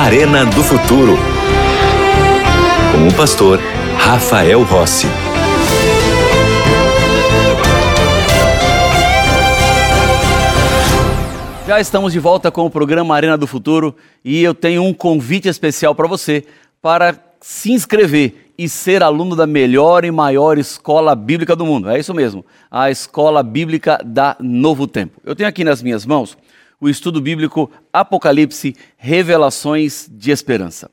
Arena do Futuro. Com o pastor Rafael Rossi. Já estamos de volta com o programa Arena do Futuro e eu tenho um convite especial para você para se inscrever e ser aluno da melhor e maior escola bíblica do mundo. É isso mesmo, a Escola Bíblica da Novo Tempo. Eu tenho aqui nas minhas mãos o estudo bíblico Apocalipse Revelações de Esperança.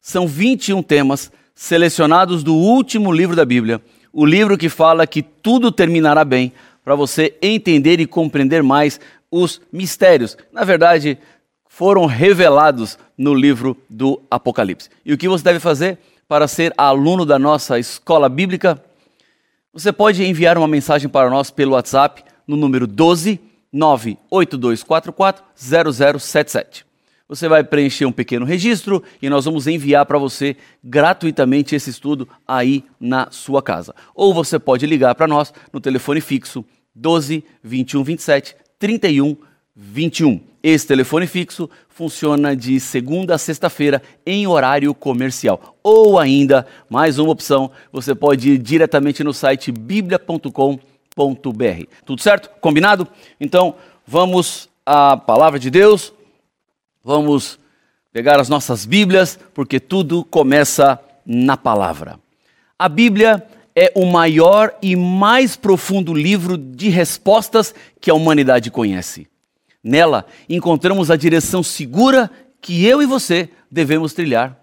São 21 temas selecionados do último livro da Bíblia, o livro que fala que tudo terminará bem, para você entender e compreender mais os mistérios. Na verdade, foram revelados no livro do Apocalipse. E o que você deve fazer para ser aluno da nossa escola bíblica? Você pode enviar uma mensagem para nós pelo WhatsApp no número 12 982440077. Você vai preencher um pequeno registro e nós vamos enviar para você gratuitamente esse estudo aí na sua casa. Ou você pode ligar para nós no telefone fixo 12 21 27 31 21. Esse telefone fixo funciona de segunda a sexta-feira em horário comercial. Ou ainda, mais uma opção, você pode ir diretamente no site biblia.com.br tudo certo? Combinado? Então, vamos à palavra de Deus. Vamos pegar as nossas Bíblias, porque tudo começa na palavra. A Bíblia é o maior e mais profundo livro de respostas que a humanidade conhece. Nela encontramos a direção segura que eu e você devemos trilhar.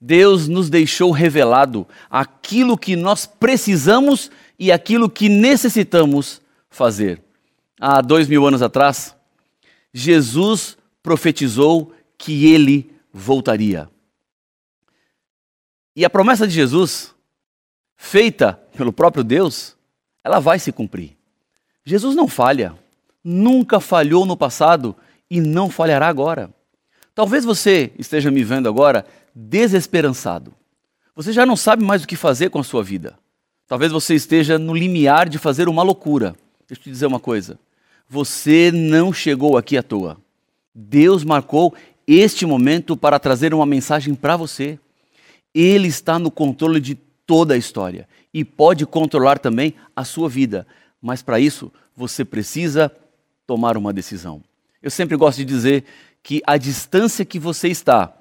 Deus nos deixou revelado aquilo que nós precisamos e aquilo que necessitamos fazer. Há dois mil anos atrás, Jesus profetizou que ele voltaria. E a promessa de Jesus, feita pelo próprio Deus, ela vai se cumprir. Jesus não falha, nunca falhou no passado e não falhará agora. Talvez você esteja me vendo agora desesperançado. Você já não sabe mais o que fazer com a sua vida. Talvez você esteja no limiar de fazer uma loucura. Deixa eu te dizer uma coisa. Você não chegou aqui à toa. Deus marcou este momento para trazer uma mensagem para você. Ele está no controle de toda a história e pode controlar também a sua vida. Mas para isso, você precisa tomar uma decisão. Eu sempre gosto de dizer que a distância que você está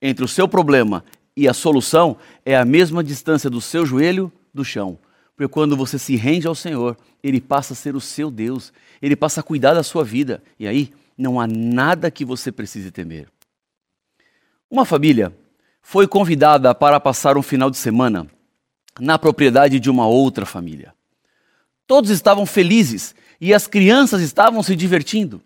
entre o seu problema e a solução é a mesma distância do seu joelho do chão. Porque quando você se rende ao Senhor, Ele passa a ser o seu Deus, Ele passa a cuidar da sua vida. E aí não há nada que você precise temer. Uma família foi convidada para passar um final de semana na propriedade de uma outra família. Todos estavam felizes e as crianças estavam se divertindo.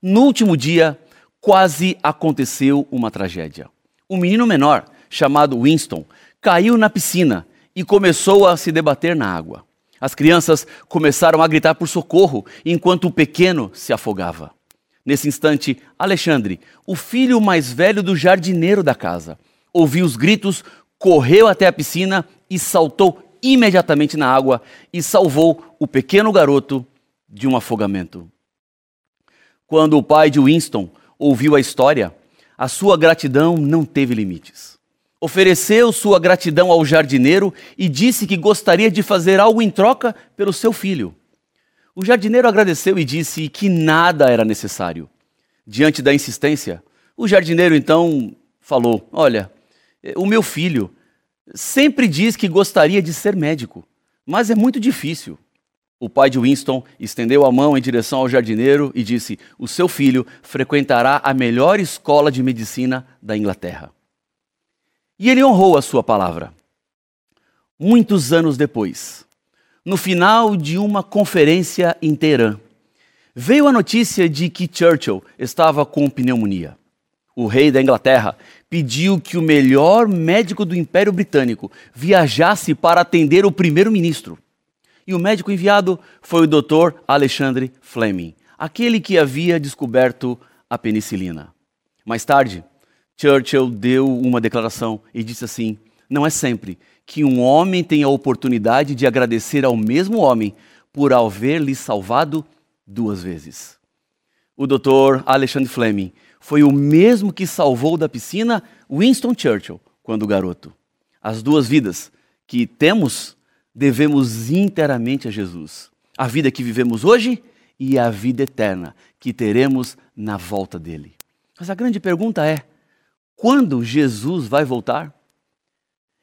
No último dia, quase aconteceu uma tragédia. Um menino menor, chamado Winston, caiu na piscina e começou a se debater na água. As crianças começaram a gritar por socorro, enquanto o pequeno se afogava. Nesse instante, Alexandre, o filho mais velho do jardineiro da casa, ouviu os gritos, correu até a piscina e saltou imediatamente na água e salvou o pequeno garoto de um afogamento. Quando o pai de Winston ouviu a história, a sua gratidão não teve limites ofereceu sua gratidão ao jardineiro e disse que gostaria de fazer algo em troca pelo seu filho. O jardineiro agradeceu e disse que nada era necessário. Diante da insistência, o jardineiro então falou: Olha, o meu filho sempre diz que gostaria de ser médico, mas é muito difícil. O pai de Winston estendeu a mão em direção ao jardineiro e disse: O seu filho frequentará a melhor escola de medicina da Inglaterra. E ele honrou a sua palavra. Muitos anos depois, no final de uma conferência em Teherã, veio a notícia de que Churchill estava com pneumonia. O rei da Inglaterra pediu que o melhor médico do Império Britânico viajasse para atender o primeiro-ministro. E o médico enviado foi o Dr. Alexandre Fleming, aquele que havia descoberto a penicilina. Mais tarde, Churchill deu uma declaração e disse assim: Não é sempre que um homem tem a oportunidade de agradecer ao mesmo homem por haver lhe salvado duas vezes. o Dr. Alexandre Fleming, foi o mesmo que salvou da piscina Winston Churchill quando garoto. As duas vidas que temos devemos inteiramente a Jesus. A vida que vivemos hoje e a vida eterna que teremos na volta dele. Mas a grande pergunta é: quando Jesus vai voltar?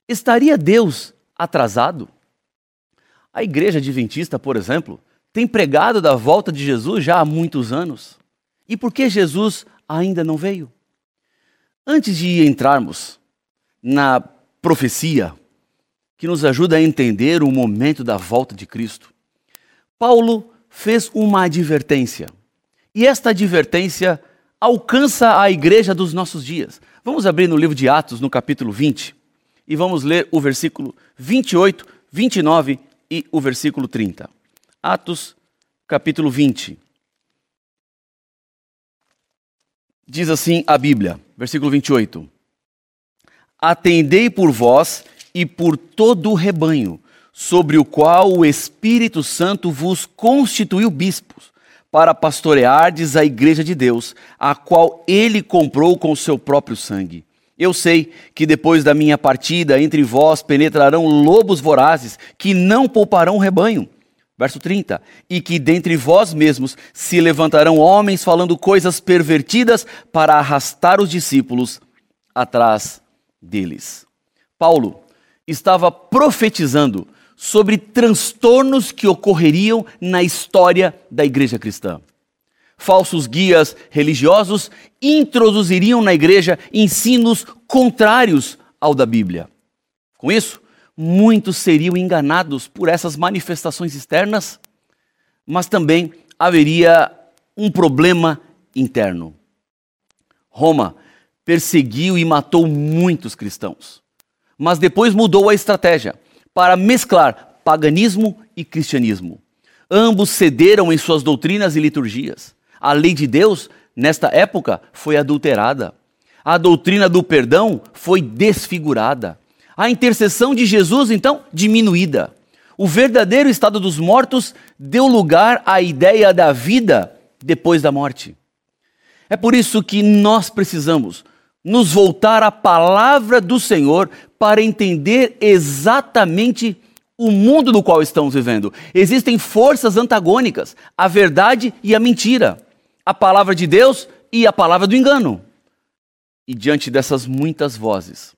Estaria Deus atrasado? A igreja adventista, por exemplo, tem pregado da volta de Jesus já há muitos anos. E por que Jesus ainda não veio? Antes de entrarmos na profecia que nos ajuda a entender o momento da volta de Cristo, Paulo fez uma advertência. E esta advertência alcança a igreja dos nossos dias. Vamos abrir no livro de Atos, no capítulo 20, e vamos ler o versículo 28, 29 e o versículo 30. Atos, capítulo 20. Diz assim a Bíblia, versículo 28. Atendei por vós e por todo o rebanho, sobre o qual o Espírito Santo vos constituiu bispos, para pastoreardes a igreja de Deus, a qual ele comprou com o seu próprio sangue. Eu sei que depois da minha partida entre vós penetrarão lobos vorazes que não pouparão o rebanho. Verso 30. E que dentre vós mesmos se levantarão homens falando coisas pervertidas para arrastar os discípulos atrás deles. Paulo estava profetizando sobre transtornos que ocorreriam na história da igreja cristã falsos guias religiosos introduziriam na igreja ensinos contrários ao da Bíblia. Com isso, muitos seriam enganados por essas manifestações externas, mas também haveria um problema interno. Roma perseguiu e matou muitos cristãos, mas depois mudou a estratégia para mesclar paganismo e cristianismo. Ambos cederam em suas doutrinas e liturgias. A lei de Deus, nesta época, foi adulterada. A doutrina do perdão foi desfigurada. A intercessão de Jesus, então, diminuída. O verdadeiro estado dos mortos deu lugar à ideia da vida depois da morte. É por isso que nós precisamos nos voltar à palavra do Senhor para entender exatamente o mundo no qual estamos vivendo. Existem forças antagônicas, a verdade e a mentira a palavra de Deus e a palavra do engano. E diante dessas muitas vozes,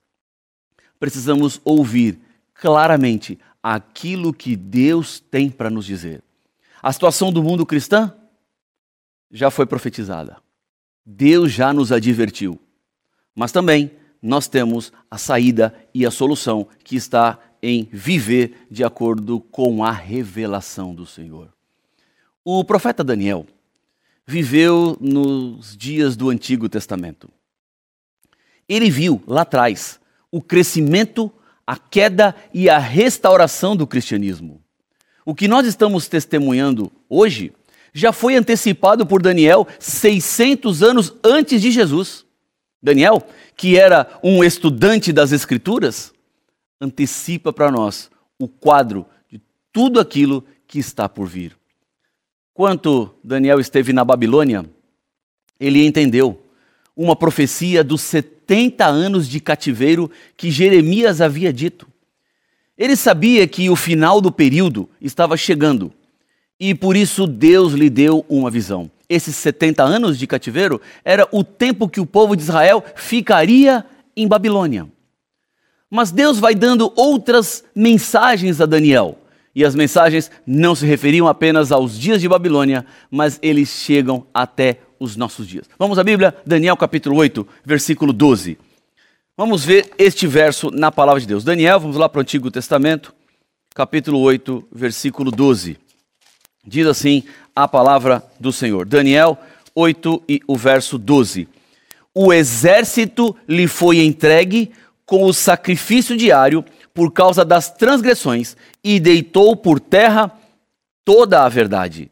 precisamos ouvir claramente aquilo que Deus tem para nos dizer. A situação do mundo cristão já foi profetizada. Deus já nos advertiu. Mas também nós temos a saída e a solução que está em viver de acordo com a revelação do Senhor. O profeta Daniel, viveu nos dias do Antigo Testamento. Ele viu lá atrás o crescimento, a queda e a restauração do cristianismo. O que nós estamos testemunhando hoje já foi antecipado por Daniel 600 anos antes de Jesus. Daniel, que era um estudante das Escrituras, antecipa para nós o quadro de tudo aquilo que está por vir. Quando Daniel esteve na Babilônia, ele entendeu uma profecia dos 70 anos de cativeiro que Jeremias havia dito. Ele sabia que o final do período estava chegando e por isso Deus lhe deu uma visão. Esses 70 anos de cativeiro era o tempo que o povo de Israel ficaria em Babilônia. Mas Deus vai dando outras mensagens a Daniel. E as mensagens não se referiam apenas aos dias de Babilônia, mas eles chegam até os nossos dias. Vamos à Bíblia, Daniel capítulo 8, versículo 12. Vamos ver este verso na palavra de Deus. Daniel, vamos lá para o Antigo Testamento, capítulo 8, versículo 12. Diz assim a palavra do Senhor. Daniel 8 e o verso 12. O exército lhe foi entregue com o sacrifício diário por causa das transgressões e deitou por terra toda a verdade.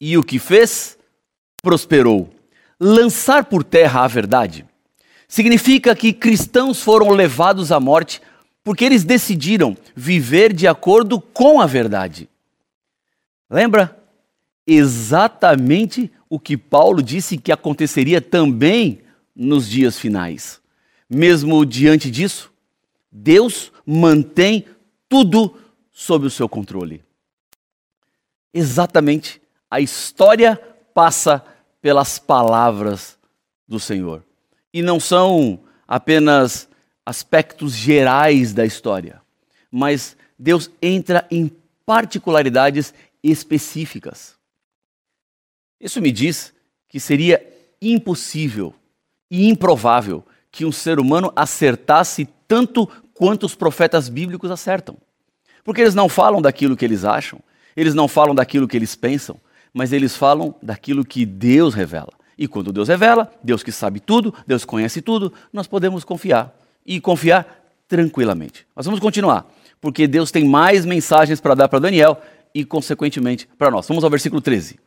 E o que fez? Prosperou. Lançar por terra a verdade significa que cristãos foram levados à morte porque eles decidiram viver de acordo com a verdade. Lembra? Exatamente o que Paulo disse que aconteceria também nos dias finais. Mesmo diante disso, Deus mantém tudo sob o seu controle. Exatamente, a história passa pelas palavras do Senhor. E não são apenas aspectos gerais da história, mas Deus entra em particularidades específicas. Isso me diz que seria impossível e improvável que um ser humano acertasse tanto quanto os profetas bíblicos acertam. Porque eles não falam daquilo que eles acham, eles não falam daquilo que eles pensam, mas eles falam daquilo que Deus revela. E quando Deus revela, Deus que sabe tudo, Deus conhece tudo, nós podemos confiar. E confiar tranquilamente. Mas vamos continuar, porque Deus tem mais mensagens para dar para Daniel e, consequentemente, para nós. Vamos ao versículo 13.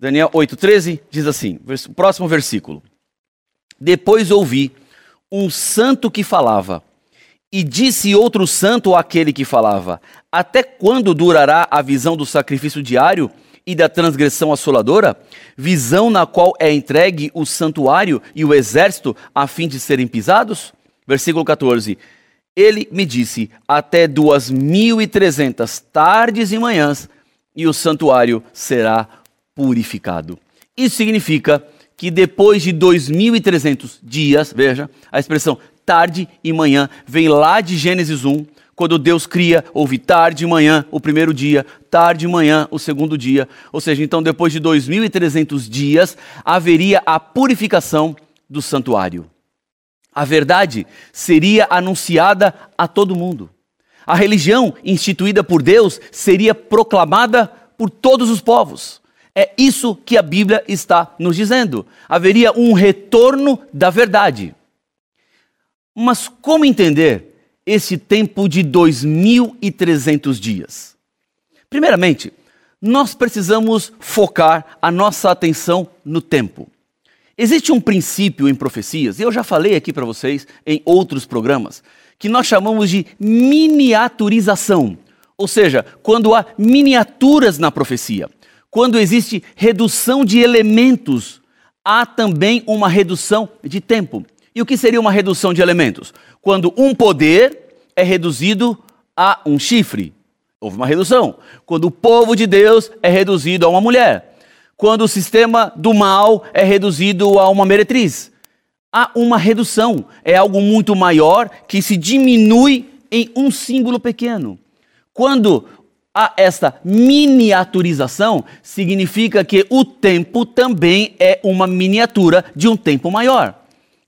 Daniel 8,13 diz assim: próximo versículo. Depois ouvi um santo que falava, e disse outro santo àquele que falava: Até quando durará a visão do sacrifício diário e da transgressão assoladora? Visão na qual é entregue o santuário e o exército a fim de serem pisados? Versículo 14. Ele me disse: Até duas mil e trezentas tardes e manhãs, e o santuário será purificado. Isso significa que depois de 2.300 dias, veja, a expressão tarde e manhã vem lá de Gênesis 1, quando Deus cria, houve tarde e manhã o primeiro dia, tarde e manhã o segundo dia. Ou seja, então depois de 2.300 dias, haveria a purificação do santuário. A verdade seria anunciada a todo mundo. A religião instituída por Deus seria proclamada por todos os povos. É isso que a Bíblia está nos dizendo. Haveria um retorno da verdade. Mas como entender esse tempo de 2.300 dias? Primeiramente, nós precisamos focar a nossa atenção no tempo. Existe um princípio em profecias, e eu já falei aqui para vocês em outros programas, que nós chamamos de miniaturização. Ou seja, quando há miniaturas na profecia. Quando existe redução de elementos, há também uma redução de tempo. E o que seria uma redução de elementos? Quando um poder é reduzido a um chifre, houve uma redução. Quando o povo de Deus é reduzido a uma mulher. Quando o sistema do mal é reduzido a uma meretriz. Há uma redução. É algo muito maior que se diminui em um símbolo pequeno. Quando a esta miniaturização significa que o tempo também é uma miniatura de um tempo maior.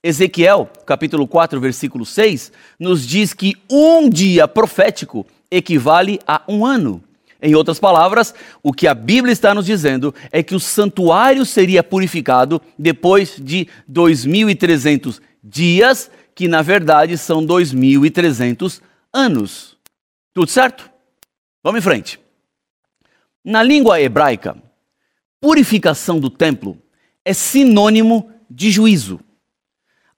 Ezequiel, capítulo 4, versículo 6, nos diz que um dia profético equivale a um ano. Em outras palavras, o que a Bíblia está nos dizendo é que o santuário seria purificado depois de 2.300 dias, que na verdade são 2.300 anos. Tudo certo? Vamos em frente. Na língua hebraica, purificação do templo é sinônimo de juízo.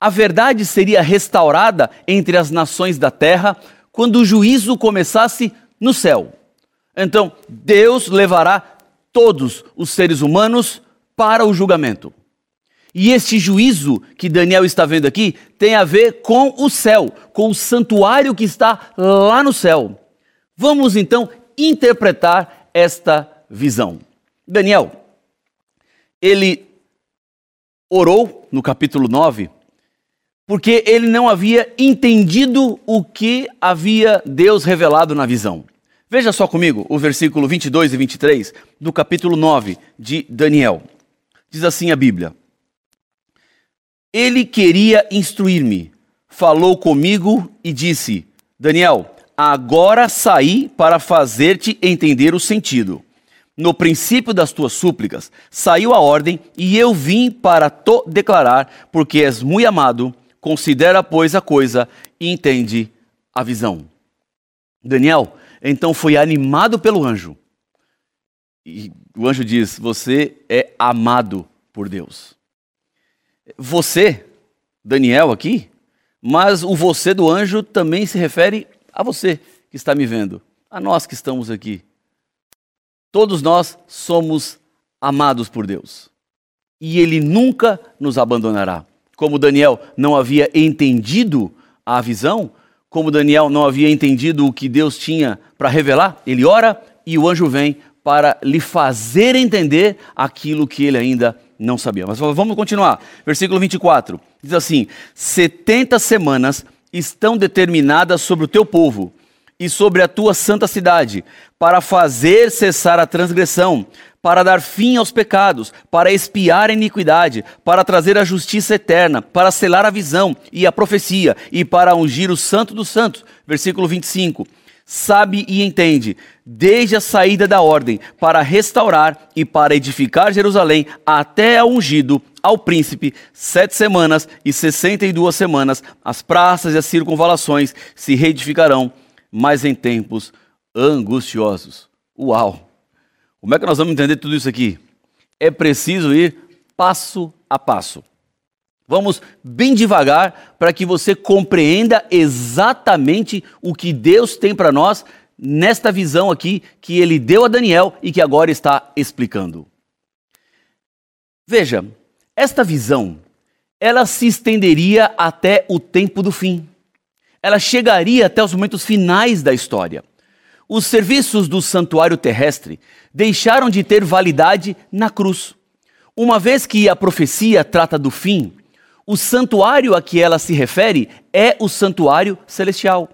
A verdade seria restaurada entre as nações da terra quando o juízo começasse no céu. Então, Deus levará todos os seres humanos para o julgamento. E este juízo que Daniel está vendo aqui tem a ver com o céu, com o santuário que está lá no céu. Vamos então interpretar esta visão. Daniel, ele orou no capítulo 9 porque ele não havia entendido o que havia Deus revelado na visão. Veja só comigo o versículo 22 e 23 do capítulo 9 de Daniel. Diz assim a Bíblia: Ele queria instruir-me, falou comigo e disse: Daniel, Agora saí para fazer-te entender o sentido. No princípio das tuas súplicas saiu a ordem, e eu vim para te declarar, porque és muito amado, considera, pois, a coisa e entende a visão. Daniel, então, foi animado pelo anjo. E o anjo diz: Você é amado por Deus. Você, Daniel aqui, mas o você do anjo também se refere a você que está me vendo, a nós que estamos aqui. Todos nós somos amados por Deus. E Ele nunca nos abandonará. Como Daniel não havia entendido a visão, como Daniel não havia entendido o que Deus tinha para revelar, ele ora e o anjo vem para lhe fazer entender aquilo que ele ainda não sabia. Mas vamos continuar. Versículo 24 diz assim: 70 semanas estão determinadas sobre o teu povo e sobre a tua santa cidade, para fazer cessar a transgressão, para dar fim aos pecados, para espiar a iniquidade, para trazer a justiça eterna, para selar a visão e a profecia, e para ungir o santo dos santos. Versículo 25 sabe e entende, desde a saída da ordem, para restaurar e para edificar Jerusalém, até ao ungido, ao príncipe, sete semanas e sessenta e duas semanas, as praças e as circunvalações se reedificarão, mas em tempos angustiosos. Uau! Como é que nós vamos entender tudo isso aqui? É preciso ir passo a passo. Vamos bem devagar para que você compreenda exatamente o que Deus tem para nós nesta visão aqui que ele deu a Daniel e que agora está explicando. Veja, esta visão, ela se estenderia até o tempo do fim. Ela chegaria até os momentos finais da história. Os serviços do santuário terrestre deixaram de ter validade na cruz. Uma vez que a profecia trata do fim, o santuário a que ela se refere é o santuário celestial.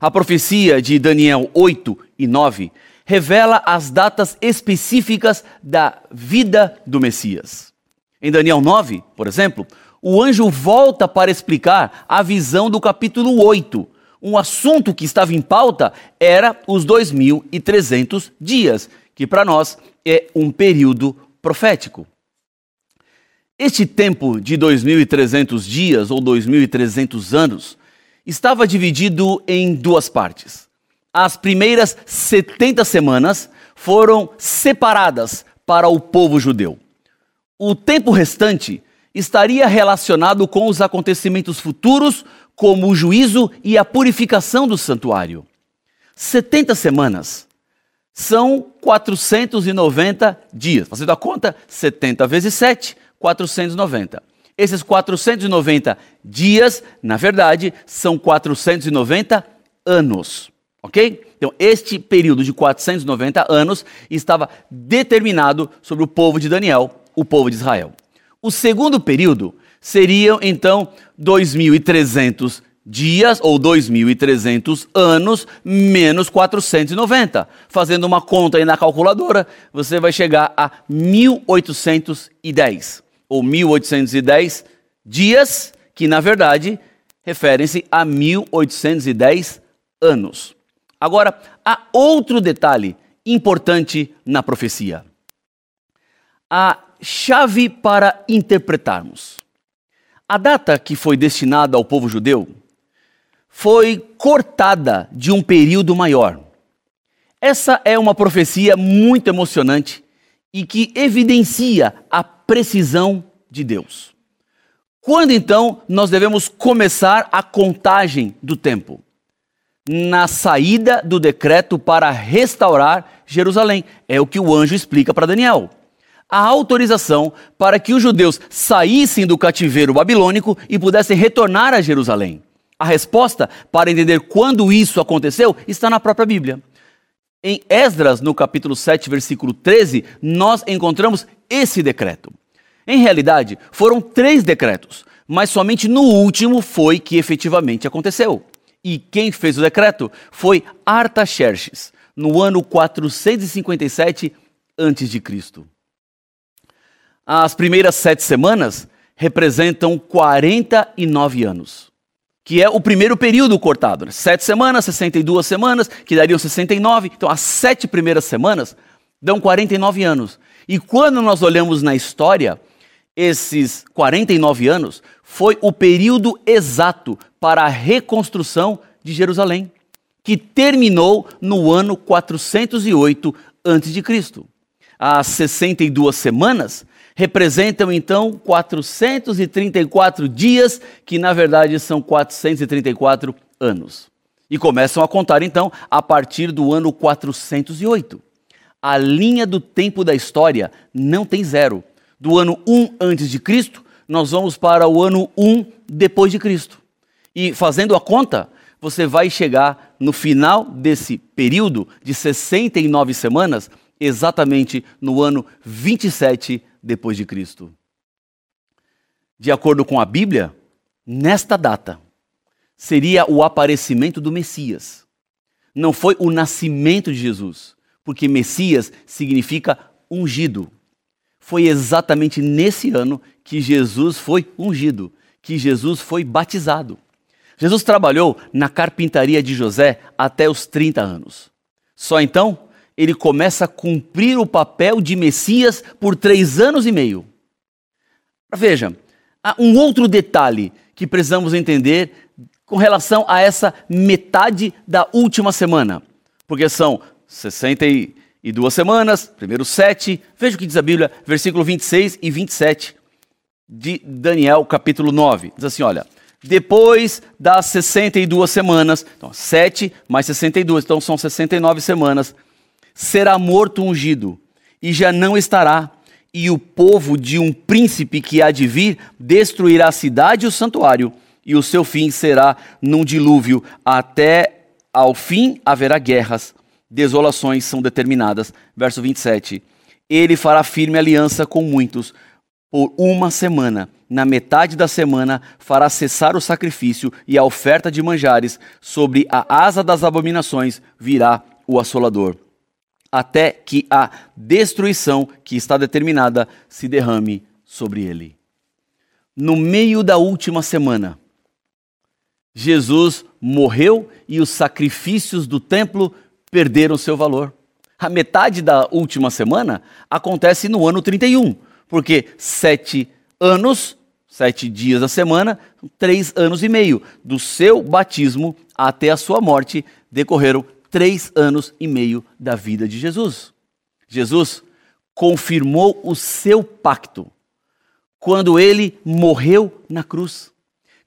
A profecia de Daniel 8 e 9 revela as datas específicas da vida do Messias. Em Daniel 9, por exemplo, o anjo volta para explicar a visão do capítulo 8. Um assunto que estava em pauta era os 2.300 dias, que para nós é um período profético. Este tempo de 2.300 dias ou 2.300 anos estava dividido em duas partes. As primeiras 70 semanas foram separadas para o povo judeu. O tempo restante estaria relacionado com os acontecimentos futuros, como o juízo e a purificação do santuário. 70 semanas são 490 dias. Fazendo a conta, 70 vezes 7, 490. Esses 490 dias, na verdade, são 490 anos. Ok? Então, este período de 490 anos estava determinado sobre o povo de Daniel, o povo de Israel. O segundo período seriam, então, 2.300 dias ou 2.300 anos menos 490. Fazendo uma conta aí na calculadora, você vai chegar a 1810 ou 1810 dias, que na verdade referem-se a 1810 anos. Agora, há outro detalhe importante na profecia. A chave para interpretarmos. A data que foi destinada ao povo judeu foi cortada de um período maior. Essa é uma profecia muito emocionante e que evidencia a precisão de Deus. Quando então nós devemos começar a contagem do tempo? Na saída do decreto para restaurar Jerusalém. É o que o anjo explica para Daniel. A autorização para que os judeus saíssem do cativeiro babilônico e pudessem retornar a Jerusalém. A resposta para entender quando isso aconteceu está na própria Bíblia. Em Esdras, no capítulo 7, versículo 13, nós encontramos esse decreto. Em realidade, foram três decretos, mas somente no último foi que efetivamente aconteceu. E quem fez o decreto foi Artaxerxes, no ano 457 a.C. As primeiras sete semanas representam 49 anos, que é o primeiro período cortado. Né? Sete semanas, 62 semanas, que dariam 69. Então, as sete primeiras semanas dão 49 anos. E quando nós olhamos na história, esses 49 anos foi o período exato para a reconstrução de Jerusalém, que terminou no ano 408 a.C. As 62 semanas representam então 434 dias, que na verdade são 434 anos. E começam a contar então a partir do ano 408. A linha do tempo da história não tem zero. Do ano 1 antes de Cristo, nós vamos para o ano 1 depois de Cristo. E fazendo a conta, você vai chegar no final desse período de 69 semanas, exatamente no ano 27 depois de Cristo. De acordo com a Bíblia, nesta data seria o aparecimento do Messias. Não foi o nascimento de Jesus, porque Messias significa ungido. Foi exatamente nesse ano que Jesus foi ungido, que Jesus foi batizado. Jesus trabalhou na carpintaria de José até os 30 anos. Só então ele começa a cumprir o papel de Messias por três anos e meio. Veja, há um outro detalhe que precisamos entender com relação a essa metade da última semana, porque são 62 semanas, primeiros sete, veja o que diz a Bíblia, versículo 26 e 27 de Daniel, capítulo 9. Diz assim: olha depois das 62 semanas, então 7 mais 62, então são 69 semanas, será morto ungido e já não estará, e o povo de um príncipe que há de vir destruirá a cidade e o santuário, e o seu fim será num dilúvio, até ao fim haverá guerras, desolações são determinadas. Verso 27. Ele fará firme aliança com muitos. Por uma semana na metade da semana, fará cessar o sacrifício e a oferta de manjares, sobre a asa das abominações virá o assolador, até que a destruição que está determinada se derrame sobre ele. No meio da última semana, Jesus morreu e os sacrifícios do templo perderam seu valor. A metade da última semana acontece no ano 31, porque sete anos sete dias da semana, três anos e meio. Do seu batismo até a sua morte, decorreram três anos e meio da vida de Jesus. Jesus confirmou o seu pacto quando ele morreu na cruz.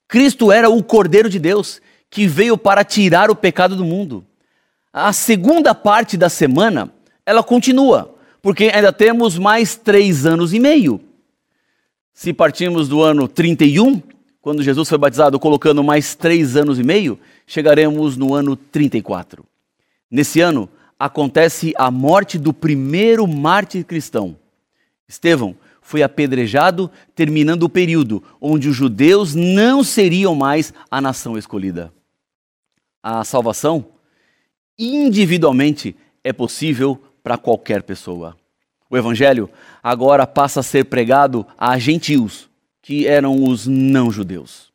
Cristo era o Cordeiro de Deus que veio para tirar o pecado do mundo. A segunda parte da semana, ela continua, porque ainda temos mais três anos e meio se partirmos do ano 31, quando Jesus foi batizado, colocando mais três anos e meio, chegaremos no ano 34. Nesse ano, acontece a morte do primeiro mártir cristão. Estevão foi apedrejado, terminando o período onde os judeus não seriam mais a nação escolhida. A salvação, individualmente, é possível para qualquer pessoa. O evangelho agora passa a ser pregado a gentios, que eram os não-judeus.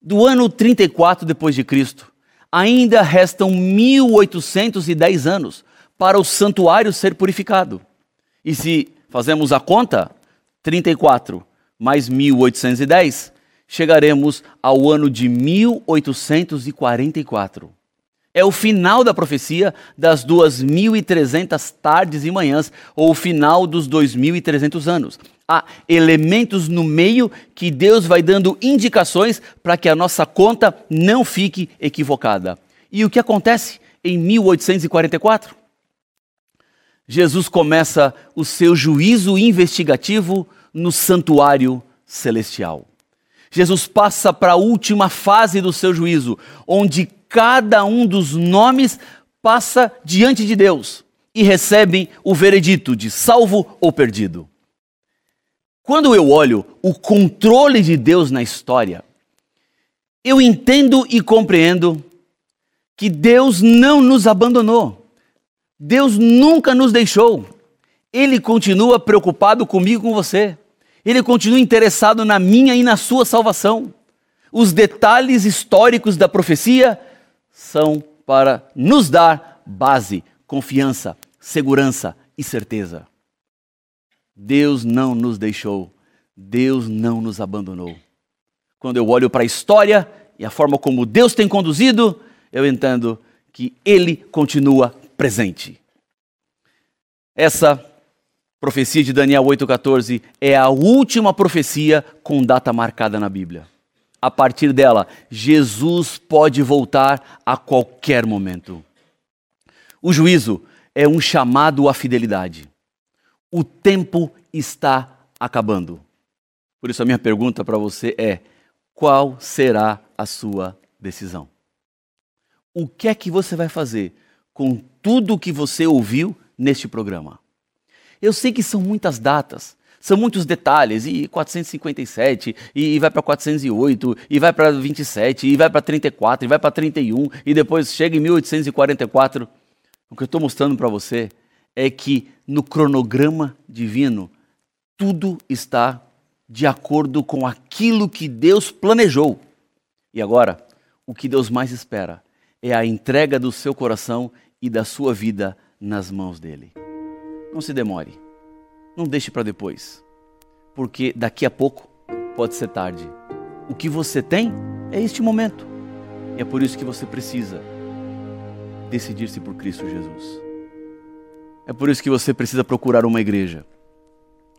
Do ano 34 depois de Cristo, ainda restam 1810 anos para o santuário ser purificado. E se fazemos a conta, 34 mais 1810, chegaremos ao ano de 1844. É o final da profecia das 2.300 tardes e manhãs, ou o final dos 2.300 anos. Há elementos no meio que Deus vai dando indicações para que a nossa conta não fique equivocada. E o que acontece em 1844? Jesus começa o seu juízo investigativo no santuário celestial. Jesus passa para a última fase do seu juízo, onde cada um dos nomes passa diante de Deus e recebem o veredito de salvo ou perdido. Quando eu olho o controle de Deus na história, eu entendo e compreendo que Deus não nos abandonou. Deus nunca nos deixou. Ele continua preocupado comigo e com você. Ele continua interessado na minha e na sua salvação. Os detalhes históricos da profecia são para nos dar base, confiança, segurança e certeza. Deus não nos deixou, Deus não nos abandonou. Quando eu olho para a história e a forma como Deus tem conduzido, eu entendo que Ele continua presente. Essa profecia de Daniel 8,14 é a última profecia com data marcada na Bíblia a partir dela, Jesus pode voltar a qualquer momento. O juízo é um chamado à fidelidade. O tempo está acabando. Por isso, a minha pergunta para você é: qual será a sua decisão? O que é que você vai fazer com tudo o que você ouviu neste programa? Eu sei que são muitas datas, são muitos detalhes, e 457, e vai para 408, e vai para 27, e vai para 34, e vai para 31, e depois chega em 1844. O que eu estou mostrando para você é que no cronograma divino, tudo está de acordo com aquilo que Deus planejou. E agora, o que Deus mais espera é a entrega do seu coração e da sua vida nas mãos dele. Não se demore. Não deixe para depois. Porque daqui a pouco pode ser tarde. O que você tem é este momento. E é por isso que você precisa decidir-se por Cristo Jesus. É por isso que você precisa procurar uma igreja.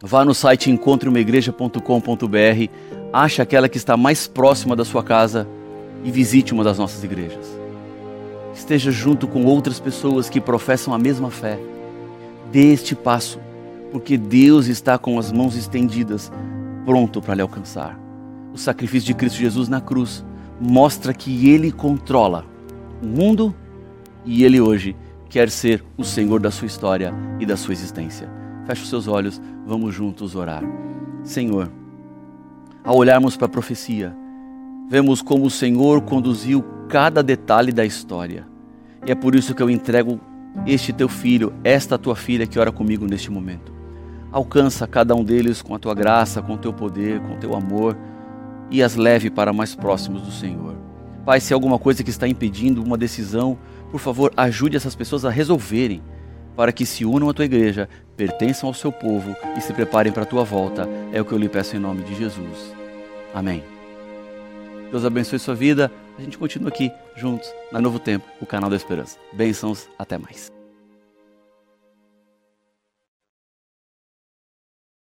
Vá no site encontreumaigreja.com.br, ache aquela que está mais próxima da sua casa e visite uma das nossas igrejas. Esteja junto com outras pessoas que professam a mesma fé. Dê este passo, porque Deus está com as mãos estendidas, pronto para lhe alcançar. O sacrifício de Cristo Jesus na cruz mostra que Ele controla o mundo e Ele hoje quer ser o Senhor da sua história e da sua existência. Feche os seus olhos, vamos juntos orar. Senhor, ao olharmos para a profecia, vemos como o Senhor conduziu cada detalhe da história. E é por isso que eu entrego este teu filho, esta tua filha que ora comigo neste momento. Alcança cada um deles com a tua graça, com o teu poder, com o teu amor e as leve para mais próximos do Senhor. Pai, se há alguma coisa que está impedindo uma decisão, por favor, ajude essas pessoas a resolverem para que se unam à tua igreja, pertençam ao seu povo e se preparem para a tua volta. É o que eu lhe peço em nome de Jesus. Amém. Deus abençoe sua vida. A gente continua aqui juntos na Novo Tempo, o canal da Esperança. Bênçãos, até mais.